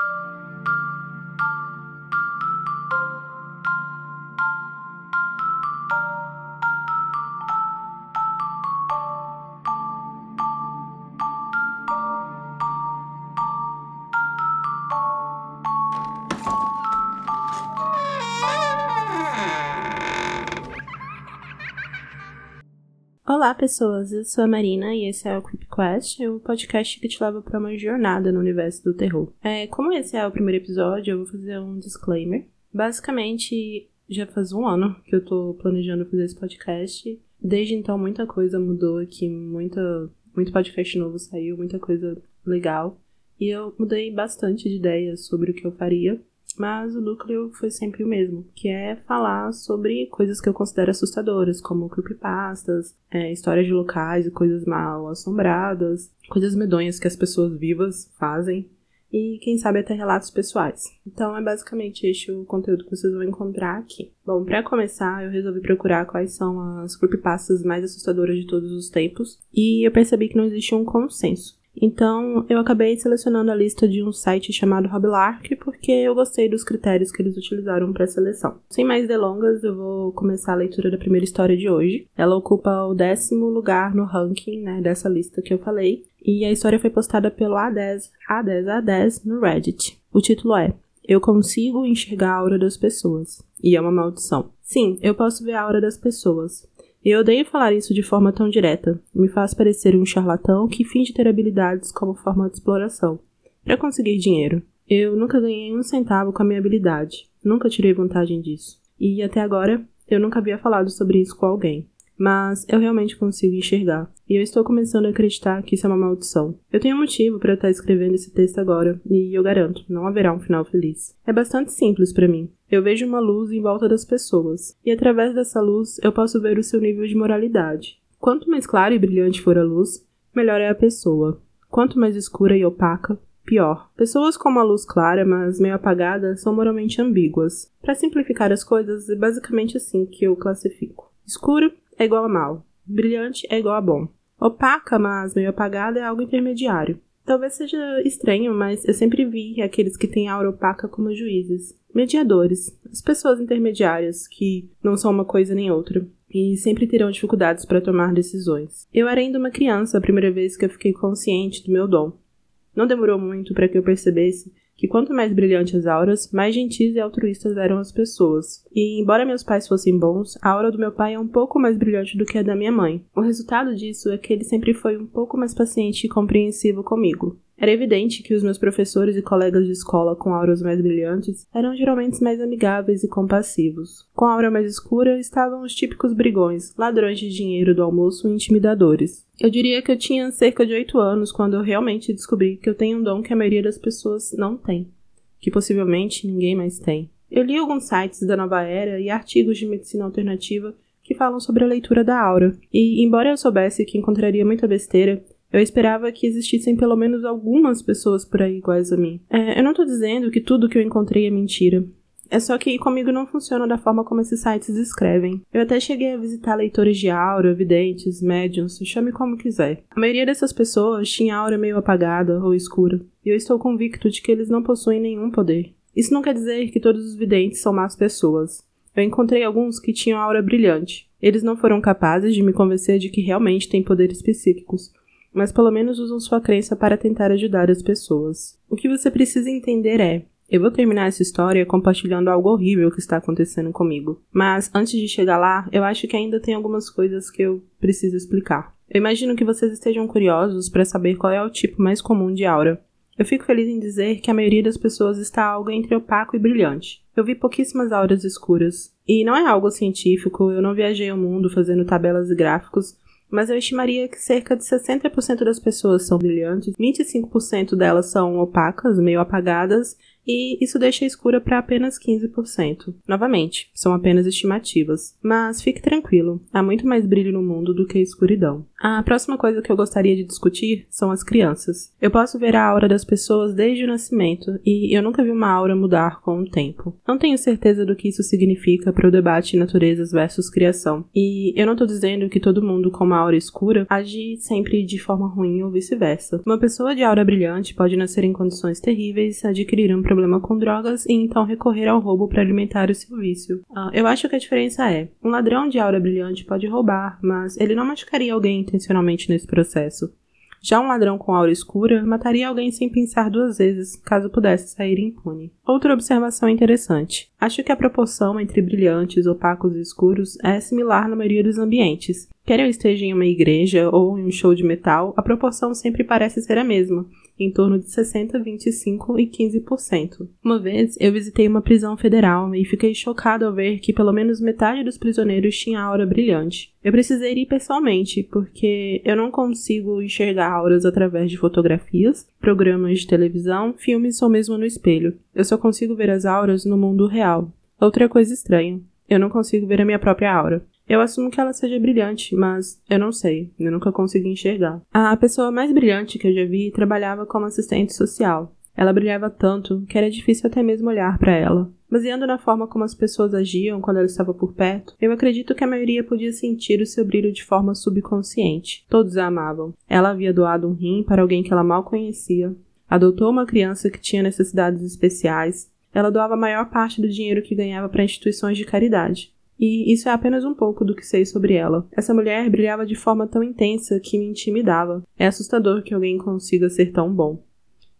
Thank you. Olá, pessoas. Eu sou a Marina e esse é o Creepquest, o podcast que te leva para uma jornada no universo do terror. É, como esse é o primeiro episódio, eu vou fazer um disclaimer. Basicamente, já faz um ano que eu tô planejando fazer esse podcast. Desde então, muita coisa mudou aqui, muita, muito podcast novo saiu, muita coisa legal. E eu mudei bastante de ideias sobre o que eu faria mas o núcleo foi sempre o mesmo, que é falar sobre coisas que eu considero assustadoras, como creepypastas, é, histórias de locais e coisas mal assombradas, coisas medonhas que as pessoas vivas fazem e quem sabe até relatos pessoais. Então é basicamente este o conteúdo que vocês vão encontrar aqui. Bom, para começar, eu resolvi procurar quais são as creepypastas mais assustadoras de todos os tempos e eu percebi que não existe um consenso. Então, eu acabei selecionando a lista de um site chamado Hoblark porque eu gostei dos critérios que eles utilizaram para a seleção. Sem mais delongas, eu vou começar a leitura da primeira história de hoje. Ela ocupa o décimo lugar no ranking né, dessa lista que eu falei, e a história foi postada pelo A10, A10A10 no Reddit. O título é Eu consigo enxergar a aura das pessoas, e é uma maldição. Sim, eu posso ver a aura das pessoas. Eu odeio falar isso de forma tão direta. Me faz parecer um charlatão que finge ter habilidades como forma de exploração. Para conseguir dinheiro. Eu nunca ganhei um centavo com a minha habilidade. Nunca tirei vantagem disso. E até agora, eu nunca havia falado sobre isso com alguém mas eu realmente consigo enxergar. E eu estou começando a acreditar que isso é uma maldição. Eu tenho um motivo para estar escrevendo esse texto agora, e eu garanto, não haverá um final feliz. É bastante simples para mim. Eu vejo uma luz em volta das pessoas, e através dessa luz eu posso ver o seu nível de moralidade. Quanto mais clara e brilhante for a luz, melhor é a pessoa. Quanto mais escura e opaca, pior. Pessoas com uma luz clara, mas meio apagada, são moralmente ambíguas. Para simplificar as coisas, é basicamente assim que eu classifico. Escuro é igual a mal. Brilhante é igual a bom. Opaca, mas meio apagada é algo intermediário. Talvez seja estranho, mas eu sempre vi aqueles que têm aura opaca como juízes, mediadores, as pessoas intermediárias que não são uma coisa nem outra e sempre terão dificuldades para tomar decisões. Eu era ainda uma criança a primeira vez que eu fiquei consciente do meu dom. Não demorou muito para que eu percebesse que quanto mais brilhantes as auras, mais gentis e altruístas eram as pessoas. E embora meus pais fossem bons, a aura do meu pai é um pouco mais brilhante do que a da minha mãe. O resultado disso é que ele sempre foi um pouco mais paciente e compreensivo comigo. Era evidente que os meus professores e colegas de escola com auras mais brilhantes eram geralmente mais amigáveis e compassivos. Com a aura mais escura estavam os típicos brigões, ladrões de dinheiro do almoço e intimidadores. Eu diria que eu tinha cerca de 8 anos quando eu realmente descobri que eu tenho um dom que a maioria das pessoas não tem, que possivelmente ninguém mais tem. Eu li alguns sites da nova era e artigos de medicina alternativa que falam sobre a leitura da aura, e embora eu soubesse que encontraria muita besteira, eu esperava que existissem pelo menos algumas pessoas por aí iguais a mim. É, eu não tô dizendo que tudo que eu encontrei é mentira. É só que comigo não funciona da forma como esses sites escrevem. Eu até cheguei a visitar leitores de aura, videntes, médiums, chame como quiser. A maioria dessas pessoas tinha aura meio apagada ou escura, e eu estou convicto de que eles não possuem nenhum poder. Isso não quer dizer que todos os videntes são más pessoas. Eu encontrei alguns que tinham aura brilhante. Eles não foram capazes de me convencer de que realmente têm poderes psíquicos, mas pelo menos usam sua crença para tentar ajudar as pessoas. O que você precisa entender é: eu vou terminar essa história compartilhando algo horrível que está acontecendo comigo. Mas antes de chegar lá, eu acho que ainda tem algumas coisas que eu preciso explicar. Eu imagino que vocês estejam curiosos para saber qual é o tipo mais comum de aura. Eu fico feliz em dizer que a maioria das pessoas está algo entre opaco e brilhante. Eu vi pouquíssimas auras escuras. E não é algo científico, eu não viajei ao mundo fazendo tabelas e gráficos, mas eu estimaria que cerca de 60% das pessoas são brilhantes, 25% delas são opacas, meio apagadas, e isso deixa a escura para apenas 15%. Novamente, são apenas estimativas, mas fique tranquilo, há muito mais brilho no mundo do que escuridão. A próxima coisa que eu gostaria de discutir são as crianças. Eu posso ver a aura das pessoas desde o nascimento e eu nunca vi uma aura mudar com o tempo. Não tenho certeza do que isso significa para o debate naturezas versus criação. E eu não estou dizendo que todo mundo com uma aura escura age sempre de forma ruim ou vice-versa. Uma pessoa de aura brilhante pode nascer em condições terríveis, adquirir um problema com drogas e então recorrer ao roubo para alimentar o seu vício. Uh, eu acho que a diferença é: um ladrão de aura brilhante pode roubar, mas ele não machucaria alguém intencionalmente nesse processo. Já um ladrão com aura escura mataria alguém sem pensar duas vezes, caso pudesse sair impune. Outra observação interessante. Acho que a proporção entre brilhantes, opacos e escuros é similar na maioria dos ambientes. Quer eu esteja em uma igreja ou em um show de metal, a proporção sempre parece ser a mesma, em torno de 60, 25 e 15%. Uma vez eu visitei uma prisão federal e fiquei chocado ao ver que pelo menos metade dos prisioneiros tinha aura brilhante. Eu precisei ir pessoalmente, porque eu não consigo enxergar auras através de fotografias, programas de televisão, filmes ou mesmo no espelho. Eu só consigo ver as auras no mundo real. Outra coisa estranha, eu não consigo ver a minha própria aura. Eu assumo que ela seja brilhante, mas eu não sei, eu nunca consegui enxergar. A pessoa mais brilhante que eu já vi trabalhava como assistente social. Ela brilhava tanto que era difícil até mesmo olhar para ela. Baseando na forma como as pessoas agiam quando ela estava por perto, eu acredito que a maioria podia sentir o seu brilho de forma subconsciente. Todos a amavam. Ela havia doado um rim para alguém que ela mal conhecia, adotou uma criança que tinha necessidades especiais, ela doava a maior parte do dinheiro que ganhava para instituições de caridade. E isso é apenas um pouco do que sei sobre ela. Essa mulher brilhava de forma tão intensa que me intimidava. É assustador que alguém consiga ser tão bom.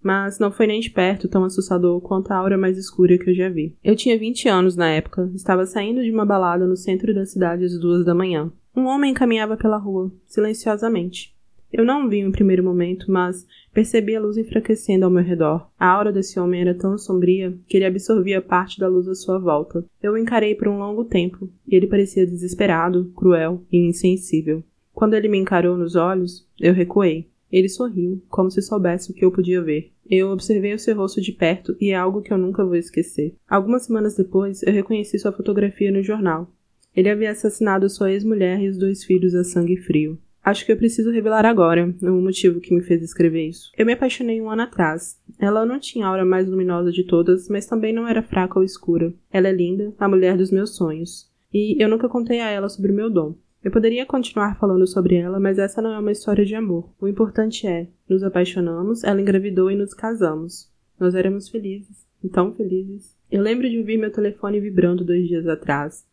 Mas não foi nem de perto tão assustador quanto a aura mais escura que eu já vi. Eu tinha 20 anos na época, estava saindo de uma balada no centro da cidade às duas da manhã. Um homem caminhava pela rua, silenciosamente. Eu não vi em primeiro momento, mas percebi a luz enfraquecendo ao meu redor. A aura desse homem era tão sombria que ele absorvia parte da luz à sua volta. Eu o encarei por um longo tempo, e ele parecia desesperado, cruel e insensível. Quando ele me encarou nos olhos, eu recuei. Ele sorriu, como se soubesse o que eu podia ver. Eu observei o seu rosto de perto e é algo que eu nunca vou esquecer. Algumas semanas depois, eu reconheci sua fotografia no jornal. Ele havia assassinado sua ex-mulher e os dois filhos a sangue frio. Acho que eu preciso revelar agora o motivo que me fez escrever isso. Eu me apaixonei um ano atrás. Ela não tinha a aura mais luminosa de todas, mas também não era fraca ou escura. Ela é linda, a mulher dos meus sonhos. E eu nunca contei a ela sobre o meu dom. Eu poderia continuar falando sobre ela, mas essa não é uma história de amor. O importante é, nos apaixonamos, ela engravidou e nos casamos. Nós éramos felizes, tão felizes. Eu lembro de ouvir meu telefone vibrando dois dias atrás.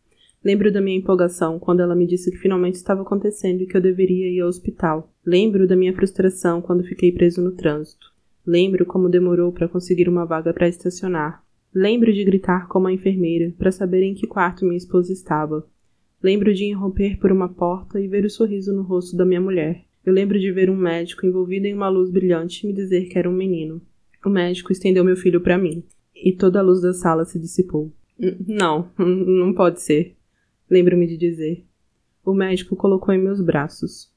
Lembro da minha empolgação quando ela me disse que finalmente estava acontecendo e que eu deveria ir ao hospital. Lembro da minha frustração quando fiquei preso no trânsito. Lembro como demorou para conseguir uma vaga para estacionar. Lembro de gritar como a enfermeira para saber em que quarto minha esposa estava. Lembro de irromper por uma porta e ver o sorriso no rosto da minha mulher. Eu lembro de ver um médico envolvido em uma luz brilhante me dizer que era um menino. O médico estendeu meu filho para mim, e toda a luz da sala se dissipou. Não, não pode ser lembro-me de dizer. O médico colocou em meus braços.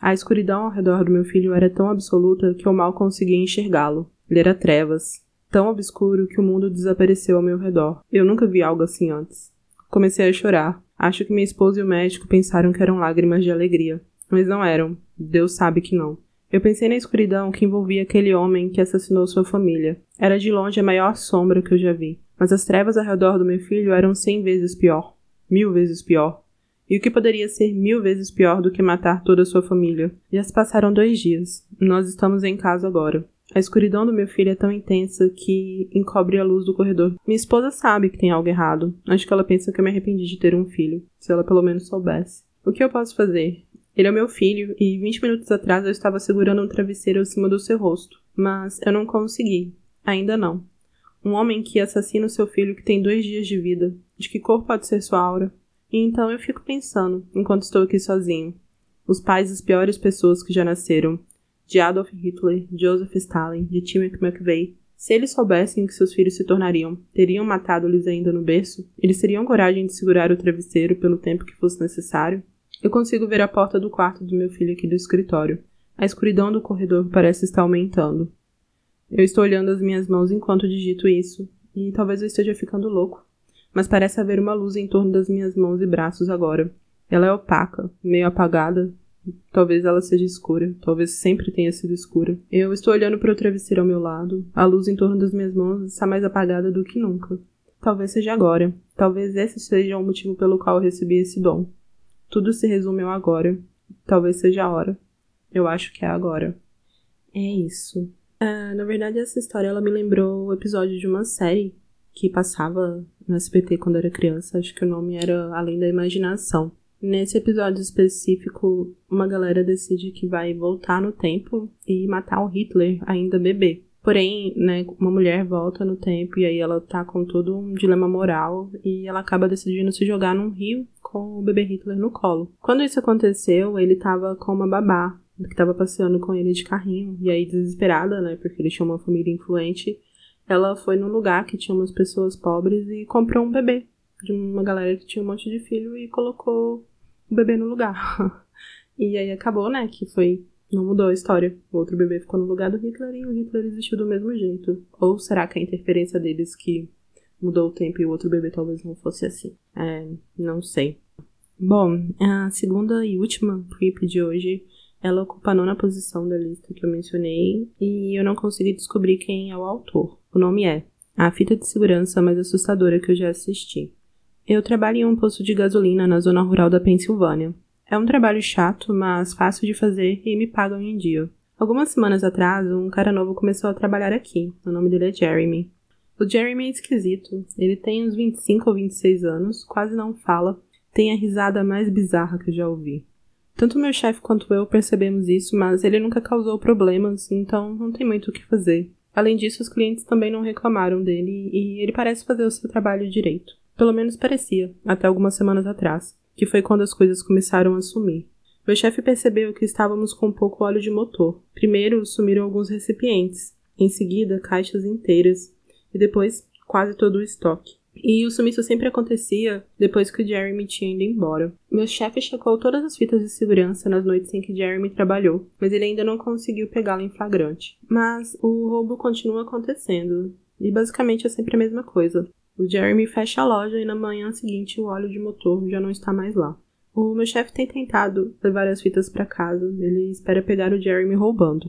A escuridão ao redor do meu filho era tão absoluta que eu mal conseguia enxergá-lo. Ele era trevas, tão obscuro que o mundo desapareceu ao meu redor. Eu nunca vi algo assim antes. Comecei a chorar. Acho que minha esposa e o médico pensaram que eram lágrimas de alegria. Mas não eram. Deus sabe que não. Eu pensei na escuridão que envolvia aquele homem que assassinou sua família. Era de longe a maior sombra que eu já vi. Mas as trevas ao redor do meu filho eram cem vezes pior mil vezes pior. E o que poderia ser mil vezes pior do que matar toda a sua família? Já se passaram dois dias. Nós estamos em casa agora. A escuridão do meu filho é tão intensa que encobre a luz do corredor. Minha esposa sabe que tem algo errado. Acho que ela pensa que eu me arrependi de ter um filho. Se ela pelo menos soubesse. O que eu posso fazer? Ele é meu filho e 20 minutos atrás eu estava segurando um travesseiro acima do seu rosto. Mas eu não consegui. Ainda não. Um homem que assassina o seu filho que tem dois dias de vida. De que cor pode ser sua aura? E então eu fico pensando, enquanto estou aqui sozinho. Os pais das piores pessoas que já nasceram. De Adolf Hitler, Joseph Stalin, de Timothy McVeigh. Se eles soubessem que seus filhos se tornariam, teriam matado-lhes ainda no berço? Eles teriam coragem de segurar o travesseiro pelo tempo que fosse necessário? Eu consigo ver a porta do quarto do meu filho aqui do escritório. A escuridão do corredor parece estar aumentando. Eu estou olhando as minhas mãos enquanto digito isso, e talvez eu esteja ficando louco, mas parece haver uma luz em torno das minhas mãos e braços agora. Ela é opaca, meio apagada. Talvez ela seja escura, talvez sempre tenha sido escura. Eu estou olhando para o travesseiro ao meu lado. A luz em torno das minhas mãos está mais apagada do que nunca. Talvez seja agora. Talvez esse seja o motivo pelo qual eu recebi esse dom. Tudo se resume ao agora. Talvez seja a hora. Eu acho que é agora. É isso. Uh, na verdade, essa história ela me lembrou o episódio de uma série que passava no SBT quando era criança. Acho que o nome era Além da Imaginação. Nesse episódio específico, uma galera decide que vai voltar no tempo e matar o Hitler ainda bebê. Porém, né, uma mulher volta no tempo e aí ela tá com todo um dilema moral e ela acaba decidindo se jogar num rio com o bebê Hitler no colo. Quando isso aconteceu, ele tava com uma babá que tava passeando com ele de carrinho e aí desesperada, né, porque ele tinha uma família influente, ela foi num lugar que tinha umas pessoas pobres e comprou um bebê de uma galera que tinha um monte de filho e colocou o bebê no lugar. e aí acabou, né, que foi não mudou a história. O outro bebê ficou no lugar do Hitler e o Hitler existiu do mesmo jeito. Ou será que a interferência deles que mudou o tempo e o outro bebê talvez não fosse assim? É, não sei. Bom, a segunda e última creep de hoje, ela ocupa a nona posição da lista que eu mencionei e eu não consegui descobrir quem é o autor. O nome é A Fita de Segurança Mais Assustadora que eu já assisti. Eu trabalho em um posto de gasolina na zona rural da Pensilvânia. É um trabalho chato, mas fácil de fazer e me pagam em dia. Algumas semanas atrás, um cara novo começou a trabalhar aqui. O nome dele é Jeremy. O Jeremy é esquisito. Ele tem uns 25 ou 26 anos, quase não fala, tem a risada mais bizarra que eu já ouvi. Tanto meu chefe quanto eu percebemos isso, mas ele nunca causou problemas, então não tem muito o que fazer. Além disso, os clientes também não reclamaram dele e ele parece fazer o seu trabalho direito. Pelo menos parecia, até algumas semanas atrás que foi quando as coisas começaram a sumir. Meu chefe percebeu que estávamos com pouco óleo de motor. Primeiro sumiram alguns recipientes, em seguida caixas inteiras, e depois quase todo o estoque. E o sumiço sempre acontecia depois que o Jeremy tinha ido embora. Meu chefe checou todas as fitas de segurança nas noites em que Jeremy trabalhou, mas ele ainda não conseguiu pegá-lo em flagrante. Mas o roubo continua acontecendo, e basicamente é sempre a mesma coisa. O Jeremy fecha a loja e na manhã seguinte o óleo de motor já não está mais lá. O meu chefe tem tentado levar as fitas para casa, ele espera pegar o Jeremy roubando.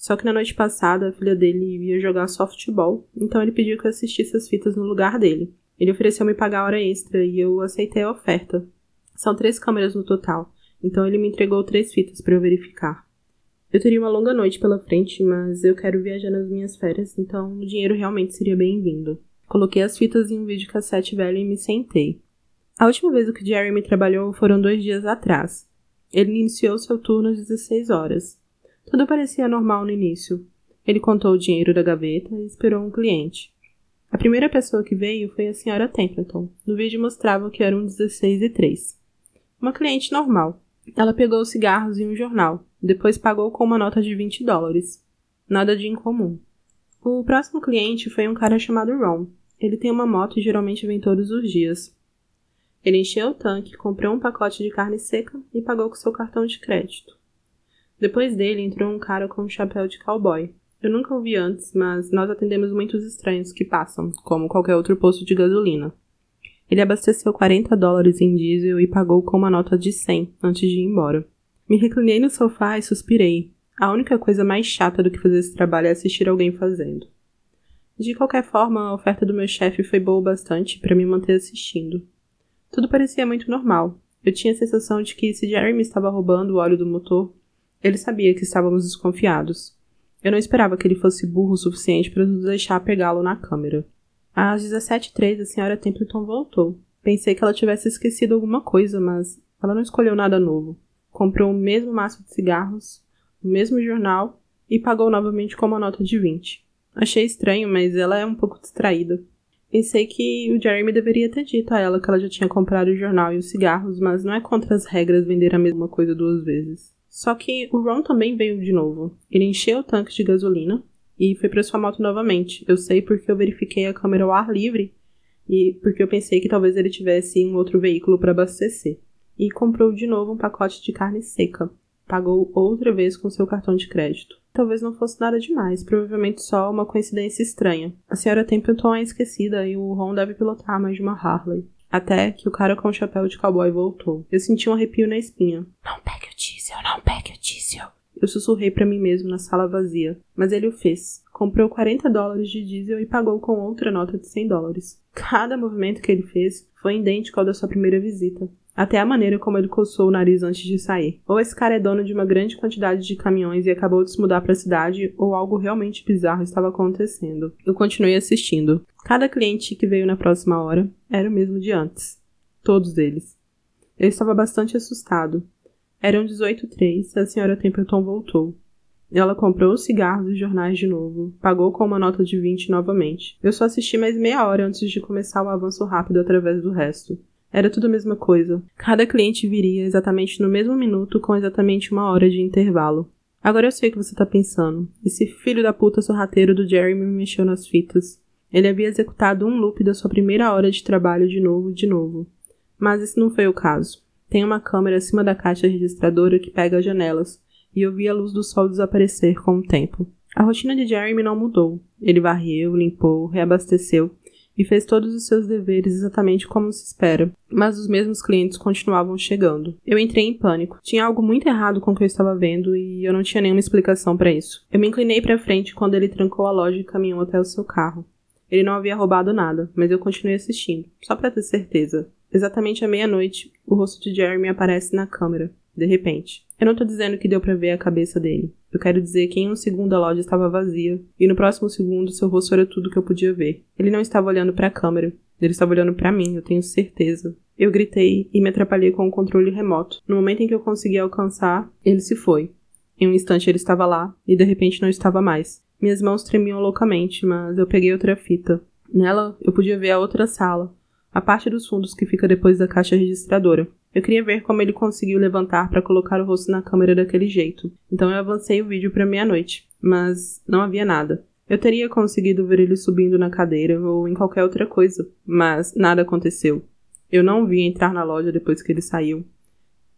Só que na noite passada a filha dele ia jogar softball, então ele pediu que eu assistisse as fitas no lugar dele. Ele ofereceu me pagar hora extra e eu aceitei a oferta. São três câmeras no total, então ele me entregou três fitas para eu verificar. Eu teria uma longa noite pela frente, mas eu quero viajar nas minhas férias, então o dinheiro realmente seria bem-vindo. Coloquei as fitas em um vídeo cassete velho e me sentei. A última vez que Jeremy trabalhou foram dois dias atrás. Ele iniciou seu turno às 16 horas. Tudo parecia normal no início. Ele contou o dinheiro da gaveta e esperou um cliente. A primeira pessoa que veio foi a senhora Templeton. No vídeo mostrava que eram 16 e 3. Uma cliente normal. Ela pegou os cigarros e um jornal. Depois pagou com uma nota de 20 dólares. Nada de incomum. O próximo cliente foi um cara chamado Ron. Ele tem uma moto e geralmente vem todos os dias. Ele encheu o tanque, comprou um pacote de carne seca e pagou com seu cartão de crédito. Depois dele entrou um cara com um chapéu de cowboy. Eu nunca o vi antes, mas nós atendemos muitos estranhos que passam, como qualquer outro posto de gasolina. Ele abasteceu 40 dólares em diesel e pagou com uma nota de 100 antes de ir embora. Me reclinei no sofá e suspirei. A única coisa mais chata do que fazer esse trabalho é assistir alguém fazendo. De qualquer forma, a oferta do meu chefe foi boa o bastante para me manter assistindo. Tudo parecia muito normal. Eu tinha a sensação de que se Jeremy estava roubando o óleo do motor, ele sabia que estávamos desconfiados. Eu não esperava que ele fosse burro o suficiente para nos deixar pegá-lo na câmera. Às 17h03, a senhora Templeton voltou. Pensei que ela tivesse esquecido alguma coisa, mas ela não escolheu nada novo. Comprou o mesmo maço de cigarros, o mesmo jornal e pagou novamente com uma nota de 20. Achei estranho, mas ela é um pouco distraída. Pensei que o Jeremy deveria ter dito a ela que ela já tinha comprado o jornal e os cigarros, mas não é contra as regras vender a mesma coisa duas vezes. Só que o Ron também veio de novo. Ele encheu o tanque de gasolina e foi para sua moto novamente. Eu sei porque eu verifiquei a câmera ao ar livre e porque eu pensei que talvez ele tivesse um outro veículo para abastecer. E comprou de novo um pacote de carne seca. Pagou outra vez com seu cartão de crédito. Talvez não fosse nada demais, provavelmente só uma coincidência estranha. A senhora Templeton é esquecida e o Ron deve pilotar mais de uma Harley. Até que o cara com o chapéu de cowboy voltou. Eu senti um arrepio na espinha. Não pegue diesel, não pegue o diesel. Eu sussurrei para mim mesmo na sala vazia, mas ele o fez. Comprou 40 dólares de diesel e pagou com outra nota de 100 dólares. Cada movimento que ele fez foi idêntico ao da sua primeira visita. Até a maneira como ele coçou o nariz antes de sair. Ou esse cara é dono de uma grande quantidade de caminhões e acabou de se mudar para a cidade, ou algo realmente bizarro estava acontecendo. Eu continuei assistindo. Cada cliente que veio na próxima hora era o mesmo de antes. Todos eles. Eu estava bastante assustado. Eram 18h03 e a senhora Templeton voltou. Ela comprou os cigarros e jornais de novo, pagou com uma nota de 20 novamente. Eu só assisti mais meia hora antes de começar o avanço rápido através do resto. Era tudo a mesma coisa. Cada cliente viria exatamente no mesmo minuto com exatamente uma hora de intervalo. Agora eu sei o que você tá pensando. Esse filho da puta sorrateiro do Jeremy me mexeu nas fitas. Ele havia executado um loop da sua primeira hora de trabalho de novo, de novo. Mas esse não foi o caso. Tem uma câmera acima da caixa registradora que pega as janelas, e eu vi a luz do sol desaparecer com o tempo. A rotina de Jeremy não mudou. Ele varreu, limpou, reabasteceu e fez todos os seus deveres exatamente como se espera, mas os mesmos clientes continuavam chegando. Eu entrei em pânico. Tinha algo muito errado com o que eu estava vendo e eu não tinha nenhuma explicação para isso. Eu me inclinei para frente quando ele trancou a loja e caminhou até o seu carro. Ele não havia roubado nada, mas eu continuei assistindo, só para ter certeza. Exatamente à meia-noite, o rosto de Jeremy aparece na câmera, de repente. Eu não tô dizendo que deu para ver a cabeça dele. Eu quero dizer que em um segundo a loja estava vazia, e no próximo segundo seu rosto era tudo que eu podia ver. Ele não estava olhando para a câmera, ele estava olhando para mim, eu tenho certeza. Eu gritei e me atrapalhei com o controle remoto. No momento em que eu consegui alcançar, ele se foi. Em um instante ele estava lá, e de repente não estava mais. Minhas mãos tremiam loucamente, mas eu peguei outra fita. Nela, eu podia ver a outra sala, a parte dos fundos que fica depois da caixa registradora. Eu queria ver como ele conseguiu levantar para colocar o rosto na câmera daquele jeito, então eu avancei o vídeo para meia-noite, mas não havia nada. Eu teria conseguido ver ele subindo na cadeira ou em qualquer outra coisa, mas nada aconteceu. Eu não o vi entrar na loja depois que ele saiu.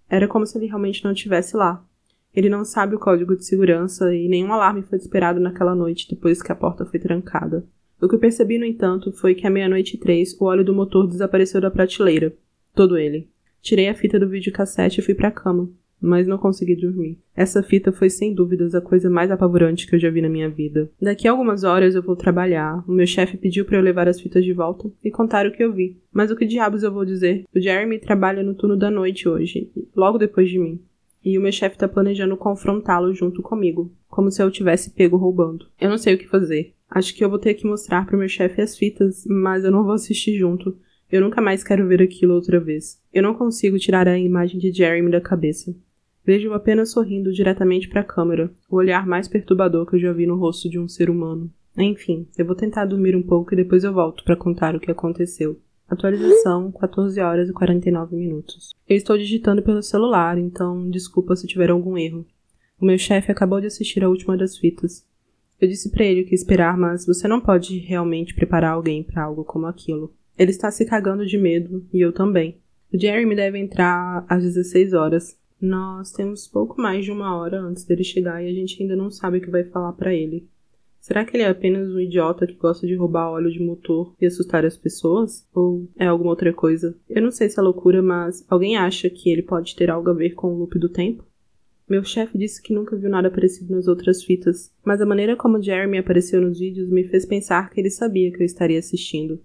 Era como se ele realmente não estivesse lá. Ele não sabe o código de segurança e nenhum alarme foi esperado naquela noite depois que a porta foi trancada. O que percebi, no entanto, foi que à meia-noite e três o óleo do motor desapareceu da prateleira. Todo ele. Tirei a fita do videocassete e fui para a cama, mas não consegui dormir. Essa fita foi sem dúvidas a coisa mais apavorante que eu já vi na minha vida. Daqui a algumas horas eu vou trabalhar. O meu chefe pediu para eu levar as fitas de volta e contar o que eu vi. Mas o que diabos eu vou dizer? O Jeremy trabalha no turno da noite hoje, logo depois de mim. E o meu chefe tá planejando confrontá-lo junto comigo, como se eu tivesse pego roubando. Eu não sei o que fazer. Acho que eu vou ter que mostrar pro meu chefe as fitas, mas eu não vou assistir junto. Eu nunca mais quero ver aquilo outra vez. Eu não consigo tirar a imagem de Jeremy da cabeça. Vejo-o apenas sorrindo diretamente para a câmera, o olhar mais perturbador que eu já vi no rosto de um ser humano. Enfim, eu vou tentar dormir um pouco e depois eu volto para contar o que aconteceu. Atualização 14 horas e 49 minutos. Eu estou digitando pelo celular, então desculpa se tiver algum erro. O meu chefe acabou de assistir a última das fitas. Eu disse para ele que esperar, mas você não pode realmente preparar alguém para algo como aquilo. Ele está se cagando de medo, e eu também. O Jeremy deve entrar às 16 horas. Nós temos pouco mais de uma hora antes dele chegar e a gente ainda não sabe o que vai falar para ele. Será que ele é apenas um idiota que gosta de roubar óleo de motor e assustar as pessoas? Ou é alguma outra coisa? Eu não sei se é loucura, mas alguém acha que ele pode ter algo a ver com o loop do tempo? Meu chefe disse que nunca viu nada parecido nas outras fitas, mas a maneira como Jeremy apareceu nos vídeos me fez pensar que ele sabia que eu estaria assistindo.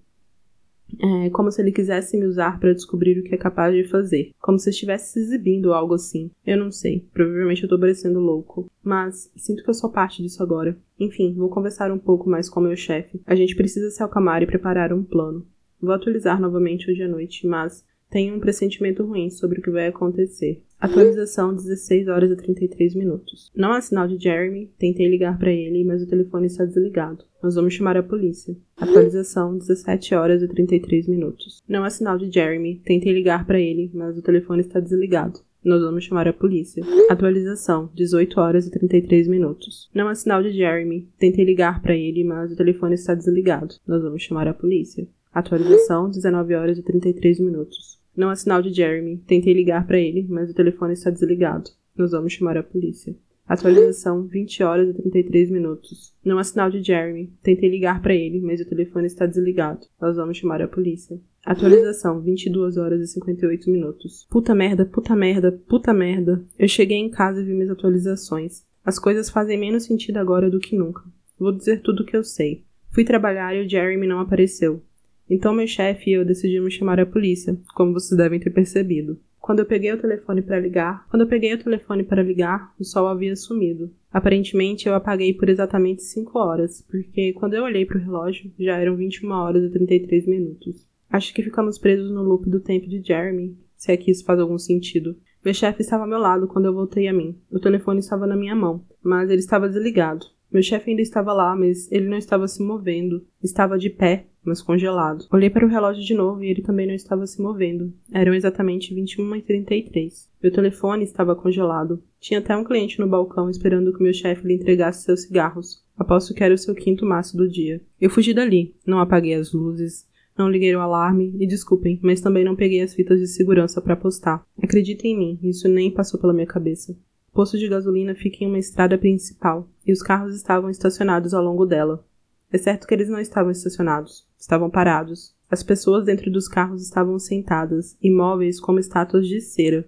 É como se ele quisesse me usar para descobrir o que é capaz de fazer. Como se estivesse se exibindo algo assim. Eu não sei. Provavelmente eu tô parecendo louco. Mas sinto que eu sou parte disso agora. Enfim, vou conversar um pouco mais com meu chefe. A gente precisa se acalmar e preparar um plano. Vou atualizar novamente hoje à noite, mas tenho um pressentimento ruim sobre o que vai acontecer. Atualização 16 horas e 33 minutos. Não há sinal de Jeremy, tentei ligar para ele, mas o telefone está desligado. Nós vamos chamar a polícia. Atualização 17 horas e 33 minutos. Não há sinal de Jeremy, tentei ligar para ele, mas o telefone está desligado. Nós vamos chamar a polícia. Atualização 18 horas e 33 minutos. Não há sinal de Jeremy, tentei ligar para ele, mas o telefone está desligado. Nós vamos chamar a polícia. Atualização 19 horas e 33 minutos. Não há sinal de Jeremy. Tentei ligar para ele, mas o telefone está desligado. Nós vamos chamar a polícia. Atualização 20 horas e 33 minutos. Não há sinal de Jeremy. Tentei ligar para ele, mas o telefone está desligado. Nós vamos chamar a polícia. Atualização 22 horas e 58 minutos. Puta merda, puta merda, puta merda. Eu cheguei em casa e vi minhas atualizações. As coisas fazem menos sentido agora do que nunca. Vou dizer tudo o que eu sei. Fui trabalhar e o Jeremy não apareceu. Então meu chefe e eu decidimos chamar a polícia, como vocês devem ter percebido. Quando eu peguei o telefone para ligar, quando eu peguei o telefone para ligar, o sol havia sumido. Aparentemente eu apaguei por exatamente 5 horas, porque quando eu olhei para o relógio, já eram 21 horas e 33 minutos. Acho que ficamos presos no loop do tempo de Jeremy, se é que isso faz algum sentido. Meu chefe estava ao meu lado quando eu voltei a mim. O telefone estava na minha mão, mas ele estava desligado. Meu chefe ainda estava lá, mas ele não estava se movendo. Estava de pé, mas congelado. Olhei para o relógio de novo e ele também não estava se movendo. Eram exatamente 21h33. Meu telefone estava congelado. Tinha até um cliente no balcão esperando que meu chefe lhe entregasse seus cigarros. Aposto que era o seu quinto maço do dia. Eu fugi dali. Não apaguei as luzes. Não liguei o alarme e desculpem, mas também não peguei as fitas de segurança para postar. Acreditem em mim, isso nem passou pela minha cabeça. O posto de gasolina fica em uma estrada principal e os carros estavam estacionados ao longo dela. É certo que eles não estavam estacionados, estavam parados. As pessoas dentro dos carros estavam sentadas, imóveis como estátuas de cera.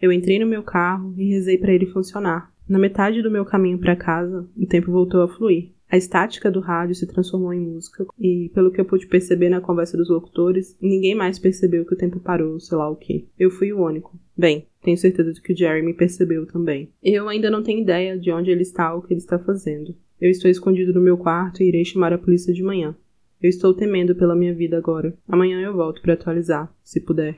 Eu entrei no meu carro e rezei para ele funcionar. Na metade do meu caminho para casa, o tempo voltou a fluir. A estática do rádio se transformou em música, e pelo que eu pude perceber na conversa dos locutores, ninguém mais percebeu que o tempo parou, sei lá o que. Eu fui o único. Bem, tenho certeza de que o Jeremy percebeu também. Eu ainda não tenho ideia de onde ele está ou o que ele está fazendo. Eu estou escondido no meu quarto e irei chamar a polícia de manhã. Eu estou temendo pela minha vida agora. Amanhã eu volto para atualizar, se puder.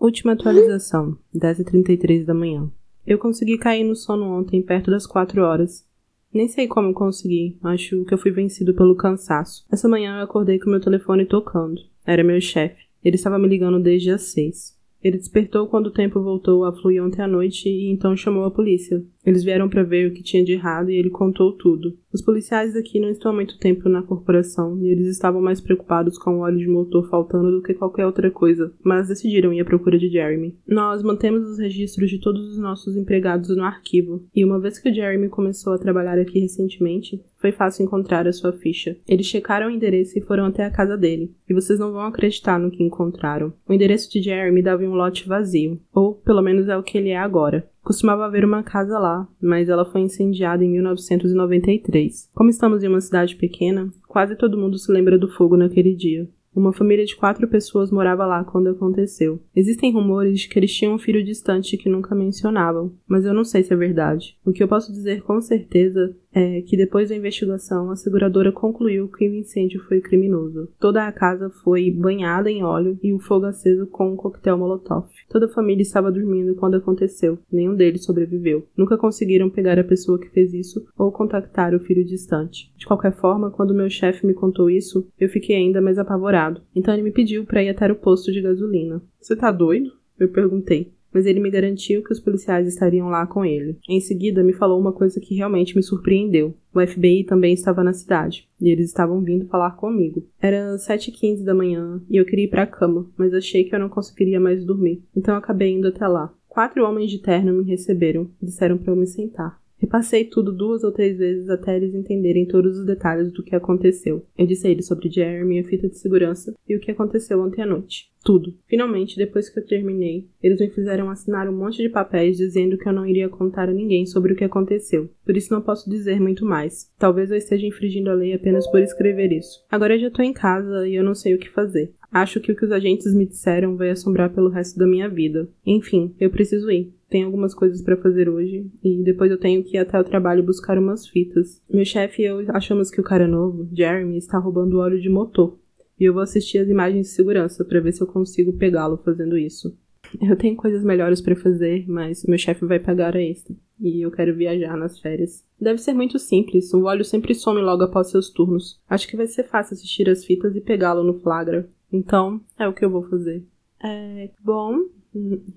Última atualização, 10h33 da manhã. Eu consegui cair no sono ontem perto das 4 horas. Nem sei como consegui, acho que eu fui vencido pelo cansaço. Essa manhã eu acordei com meu telefone tocando. Era meu chefe. Ele estava me ligando desde as 6. Ele despertou quando o tempo voltou a fluir ontem à noite e então chamou a polícia. Eles vieram para ver o que tinha de errado e ele contou tudo. Os policiais aqui não estão há muito tempo na corporação e eles estavam mais preocupados com o óleo de motor faltando do que qualquer outra coisa, mas decidiram ir à procura de Jeremy. Nós mantemos os registros de todos os nossos empregados no arquivo, e uma vez que o Jeremy começou a trabalhar aqui recentemente, foi fácil encontrar a sua ficha. Eles checaram o endereço e foram até a casa dele, e vocês não vão acreditar no que encontraram. O endereço de Jeremy dava em um lote vazio, ou pelo menos é o que ele é agora. Costumava haver uma casa lá, mas ela foi incendiada em 1993. Como estamos em uma cidade pequena, quase todo mundo se lembra do fogo naquele dia. Uma família de quatro pessoas morava lá quando aconteceu. Existem rumores de que eles tinham um filho distante que nunca mencionavam, mas eu não sei se é verdade. O que eu posso dizer com certeza é que depois da investigação, a seguradora concluiu que o incêndio foi criminoso. Toda a casa foi banhada em óleo e o fogo aceso com um coquetel molotov. Toda a família estava dormindo quando aconteceu. Nenhum deles sobreviveu. Nunca conseguiram pegar a pessoa que fez isso ou contactar o filho distante. De qualquer forma, quando meu chefe me contou isso, eu fiquei ainda mais apavorado. Então ele me pediu para ir até o posto de gasolina. Você tá doido? Eu perguntei mas ele me garantiu que os policiais estariam lá com ele. Em seguida, me falou uma coisa que realmente me surpreendeu. O FBI também estava na cidade, e eles estavam vindo falar comigo. Era 7h15 da manhã, e eu queria ir para a cama, mas achei que eu não conseguiria mais dormir, então acabei indo até lá. Quatro homens de terno me receberam e disseram para eu me sentar. Repassei tudo duas ou três vezes até eles entenderem todos os detalhes do que aconteceu. Eu disse a eles sobre Jeremy, a fita de segurança e o que aconteceu ontem à noite. Tudo. Finalmente, depois que eu terminei, eles me fizeram assinar um monte de papéis dizendo que eu não iria contar a ninguém sobre o que aconteceu. Por isso não posso dizer muito mais. Talvez eu esteja infringindo a lei apenas por escrever isso. Agora eu já tô em casa e eu não sei o que fazer. Acho que o que os agentes me disseram vai assombrar pelo resto da minha vida. Enfim, eu preciso ir. Tenho algumas coisas para fazer hoje e depois eu tenho que ir até o trabalho buscar umas fitas. Meu chefe e eu achamos que o cara novo, Jeremy, está roubando óleo de motor. E eu vou assistir as imagens de segurança para ver se eu consigo pegá-lo fazendo isso. Eu tenho coisas melhores para fazer, mas meu chefe vai pagar a extra. E eu quero viajar nas férias. Deve ser muito simples, o óleo sempre some logo após seus turnos. Acho que vai ser fácil assistir as fitas e pegá-lo no flagra. Então, é o que eu vou fazer. É, bom,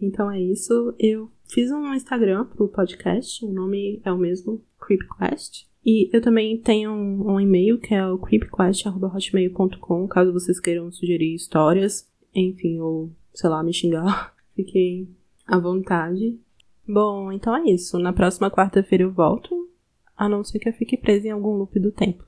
então é isso. Eu fiz um Instagram pro podcast, o nome é o mesmo, Creepquest. E eu também tenho um, um e-mail que é o creepquest.hotmail.com, caso vocês queiram sugerir histórias, enfim, ou sei lá, me xingar, fiquem à vontade. Bom, então é isso. Na próxima quarta-feira eu volto, a não ser que eu fique presa em algum loop do tempo.